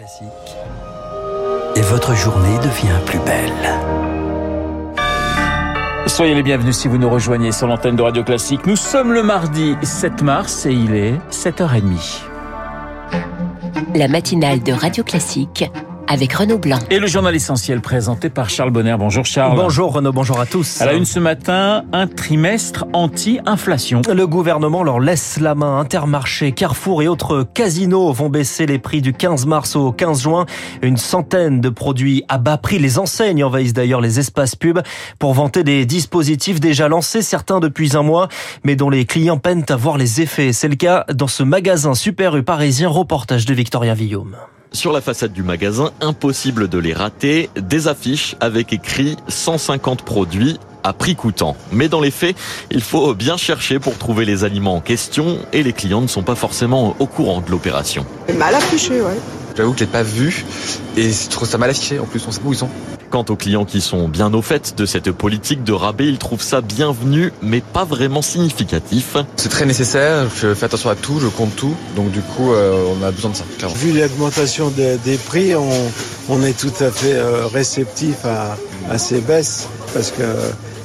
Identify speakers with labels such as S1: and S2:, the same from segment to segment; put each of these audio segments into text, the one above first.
S1: Classique. Et votre journée devient plus belle.
S2: Soyez les bienvenus si vous nous rejoignez sur l'antenne de Radio Classique. Nous sommes le mardi 7 mars et il est 7h30.
S3: La matinale de Radio Classique avec Renaud Blanc.
S2: Et le journal essentiel présenté par Charles Bonner. Bonjour Charles.
S4: Bonjour Renaud, bonjour à tous.
S2: À la une ce matin, un trimestre anti-inflation.
S4: Le gouvernement leur laisse la main. Intermarché, Carrefour et autres casinos vont baisser les prix du 15 mars au 15 juin. Une centaine de produits à bas prix. Les enseignes envahissent d'ailleurs les espaces pubs pour vanter des dispositifs déjà lancés, certains depuis un mois, mais dont les clients peinent à voir les effets. C'est le cas dans ce magasin Super U parisien. Reportage de Victoria Villaume.
S5: Sur la façade du magasin, impossible de les rater, des affiches avec écrit 150 produits à prix coûtant. Mais dans les faits, il faut bien chercher pour trouver les aliments en question et les clients ne sont pas forcément au courant de l'opération.
S6: Mal affiché, ouais.
S7: J'avoue que je l'ai pas vu et je trouve ça mal affiché. En plus, on sait pas où ils sont.
S5: Quant aux clients qui sont bien au fait de cette politique de rabais, ils trouvent ça bienvenu, mais pas vraiment significatif.
S7: C'est très nécessaire. Je fais attention à tout, je compte tout. Donc du coup, euh, on a besoin de ça. Clairement.
S8: Vu l'augmentation des, des, prix, on, on, est tout à fait euh, réceptif à, à ces baisses parce que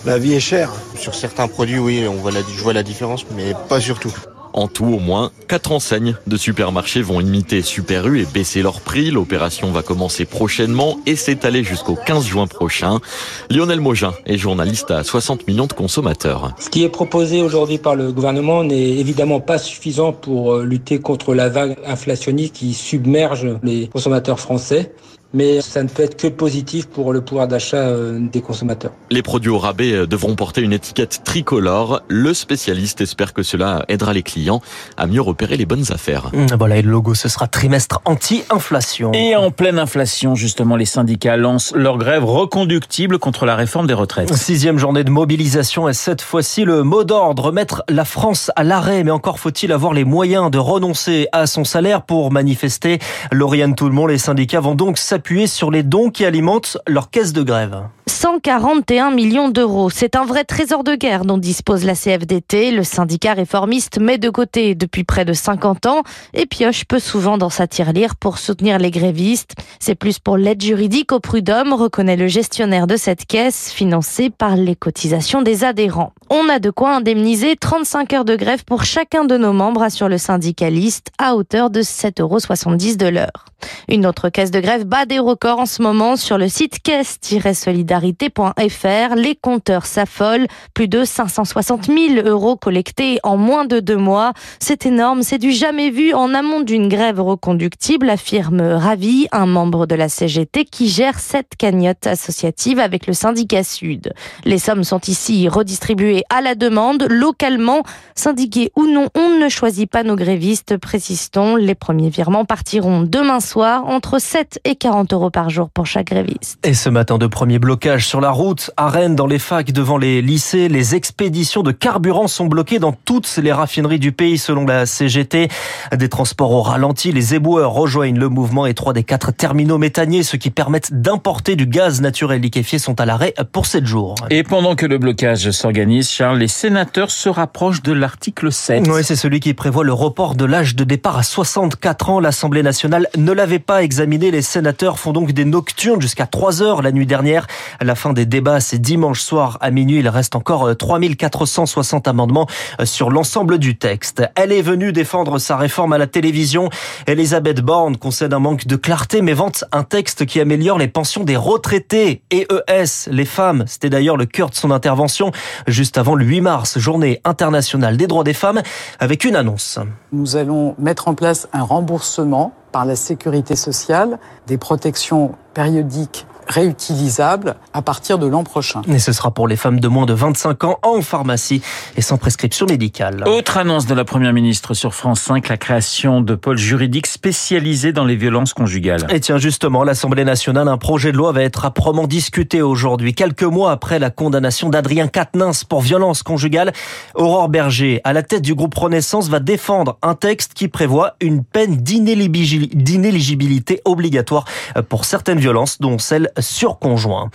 S8: la vie est chère.
S9: Sur certains produits, oui, on voit la, je vois la différence, mais pas sur tout.
S5: En tout, au moins, quatre enseignes de supermarchés vont imiter Super U et baisser leur prix. L'opération va commencer prochainement et s'étaler jusqu'au 15 juin prochain. Lionel Mogin est journaliste à 60 millions de consommateurs.
S10: Ce qui est proposé aujourd'hui par le gouvernement n'est évidemment pas suffisant pour lutter contre la vague inflationniste qui submerge les consommateurs français mais ça ne peut être que positif pour le pouvoir d'achat des consommateurs.
S5: Les produits au rabais devront porter une étiquette tricolore. Le spécialiste espère que cela aidera les clients à mieux repérer les bonnes affaires.
S4: Voilà, et le logo, ce sera trimestre anti-inflation.
S2: Et en pleine inflation, justement, les syndicats lancent leur grève reconductible contre la réforme des retraites.
S4: Sixième journée de mobilisation et cette fois-ci le mot d'ordre, mettre la France à l'arrêt. Mais encore faut-il avoir les moyens de renoncer à son salaire pour manifester. Lauriane Tout-le-Monde, les syndicats vont donc s'appuyer sur les dons qui alimentent leur caisse de grève.
S11: 141 millions d'euros. C'est un vrai trésor de guerre dont dispose la CFDT. Le syndicat réformiste met de côté depuis près de 50 ans et pioche peu souvent dans sa tirelire pour soutenir les grévistes. C'est plus pour l'aide juridique au prud'homme, reconnaît le gestionnaire de cette caisse, financée par les cotisations des adhérents. On a de quoi indemniser 35 heures de grève pour chacun de nos membres, assure le syndicaliste, à hauteur de 7,70 euros de l'heure. Une autre caisse de grève bat des records en ce moment sur le site caisse-solidarité.fr. Les compteurs s'affolent. Plus de 560 000 euros collectés en moins de deux mois. C'est énorme, c'est du jamais vu en amont d'une grève reconductible, affirme Ravi, un membre de la CGT qui gère cette cagnotte associative avec le syndicat Sud. Les sommes sont ici redistribuées à la demande, localement. Syndiqués ou non, on ne choisit pas nos grévistes, précise-t-on. Les premiers virements partiront demain soir entre 7 et 40 euros par jour pour chaque gréviste.
S4: Et ce matin, de premiers blocages sur la route, à Rennes, dans les facs, devant les lycées, les expéditions de carburant sont bloquées dans toutes les raffineries du pays, selon la CGT. Des transports au ralenti, les éboueurs rejoignent le mouvement et trois des quatre terminaux méthaniers, ceux qui permettent d'importer du gaz naturel liquéfié, sont à l'arrêt pour 7 jours.
S2: Et pendant que le blocage s'organise, Charles, les sénateurs se rapprochent de l'article 7.
S4: Oui, c'est celui qui prévoit le report de l'âge de départ à 64 ans. L'Assemblée nationale ne l'avait pas examiné. Les sénateurs font donc des nocturnes jusqu'à 3 heures la nuit dernière. À la fin des débats, c'est dimanche soir à minuit. Il reste encore 3460 amendements sur l'ensemble du texte. Elle est venue défendre sa réforme à la télévision. Elisabeth Borne concède un manque de clarté, mais vante un texte qui améliore les pensions des retraités. EES, les femmes, c'était d'ailleurs le cœur de son intervention juste avant le 8 mars, journée internationale des droits des femmes, avec une annonce.
S12: Nous allons mettre en place un remboursement par la sécurité sociale des protections périodiques réutilisables à partir de l'an prochain.
S4: Et ce sera pour les femmes de moins de 25 ans en pharmacie et sans prescription médicale.
S2: Autre annonce de la Première ministre sur France 5, la création de pôles juridiques spécialisés dans les violences conjugales.
S4: Et tiens, justement, l'Assemblée nationale, un projet de loi va être âprement discuté aujourd'hui. Quelques mois après la condamnation d'Adrien Quatennens pour violence conjugale, Aurore Berger, à la tête du groupe Renaissance, va défendre un texte qui prévoit une peine d'inéligibilité obligatoire pour certaines violences, dont celle sur conjoint.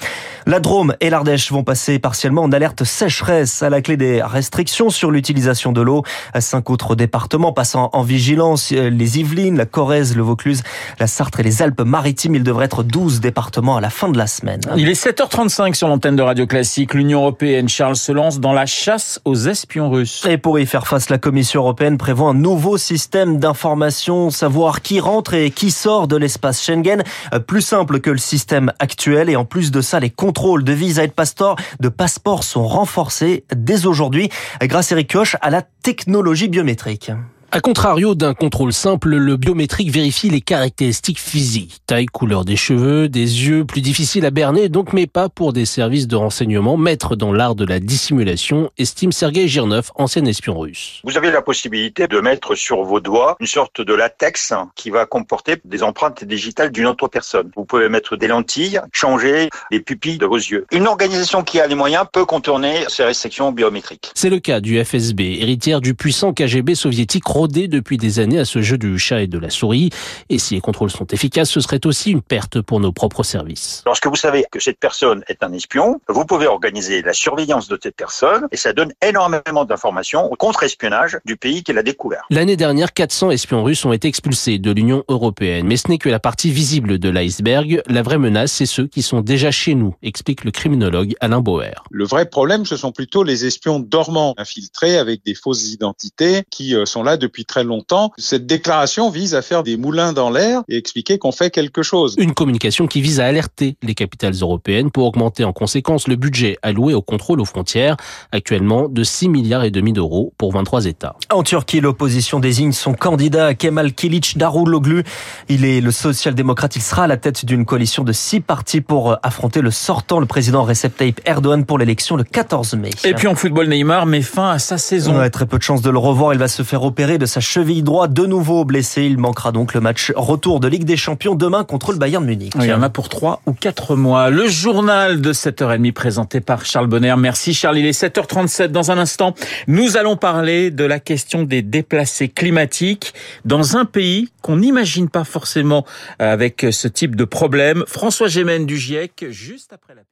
S4: La Drôme et l'Ardèche vont passer partiellement en alerte sécheresse à la clé des restrictions sur l'utilisation de l'eau. Cinq autres départements passant en vigilance, les Yvelines, la Corrèze, le Vaucluse, la Sarthe et les Alpes-Maritimes. Il devrait être 12 départements à la fin de la semaine.
S2: Il est 7h35 sur l'antenne de Radio Classique. L'Union européenne, Charles, se lance dans la chasse aux espions russes.
S4: Et pour y faire face, la Commission européenne prévoit un nouveau système d'information, savoir qui rentre et qui sort de l'espace Schengen. Plus simple que le système actuel et en plus de ça, les contrôles de visa et de passeport, de sont renforcés dès aujourd'hui grâce Eric Koch à la technologie biométrique.
S6: A contrario d'un contrôle simple, le biométrique vérifie les caractéristiques physiques. Taille, couleur des cheveux, des yeux, plus difficile à berner donc, mais pas pour des services de renseignement. Maître dans l'art de la dissimulation, estime Sergei Girnov, ancien espion russe.
S13: Vous avez la possibilité de mettre sur vos doigts une sorte de latex qui va comporter des empreintes digitales d'une autre personne. Vous pouvez mettre des lentilles, changer les pupilles de vos yeux. Une organisation qui a les moyens peut contourner ces restrictions biométriques.
S6: C'est le cas du FSB, héritière du puissant KGB soviétique rodé depuis des années à ce jeu du chat et de la souris. Et si les contrôles sont efficaces, ce serait aussi une perte pour nos propres services.
S13: Lorsque vous savez que cette personne est un espion, vous pouvez organiser la surveillance de cette personne et ça donne énormément d'informations au contre-espionnage du pays qui l'a découvert.
S6: L'année dernière, 400 espions russes ont été expulsés de l'Union européenne. Mais ce n'est que la partie visible de l'iceberg. La vraie menace, c'est ceux qui sont déjà chez nous, explique le criminologue Alain Bauer.
S14: Le vrai problème, ce sont plutôt les espions dormants, infiltrés avec des fausses identités qui euh, sont là depuis depuis très longtemps. Cette déclaration vise à faire des moulins dans l'air et expliquer qu'on fait quelque chose.
S6: Une communication qui vise à alerter les capitales européennes pour augmenter en conséquence le budget alloué au contrôle aux frontières, actuellement de 6 milliards et demi d'euros pour 23 États.
S4: En Turquie, l'opposition désigne son candidat Kemal Kilic Daruloglu. Il est le social-démocrate. Il sera à la tête d'une coalition de six partis pour affronter le sortant, le président Recep Tayyip Erdogan pour l'élection le 14 mai.
S2: Et puis en football, Neymar met fin à sa saison.
S4: Ouais, très peu de chances de le revoir. Il va se faire opérer de sa cheville droite, de nouveau blessé. Il manquera donc le match retour de Ligue des Champions demain contre le Bayern Munich.
S2: il y en a pour trois ou quatre mois. Le journal de 7h30 présenté par Charles Bonner. Merci Charles. Il est 7h37 dans un instant. Nous allons parler de la question des déplacés climatiques dans un pays qu'on n'imagine pas forcément avec ce type de problème. François Gémen du GIEC, juste après la.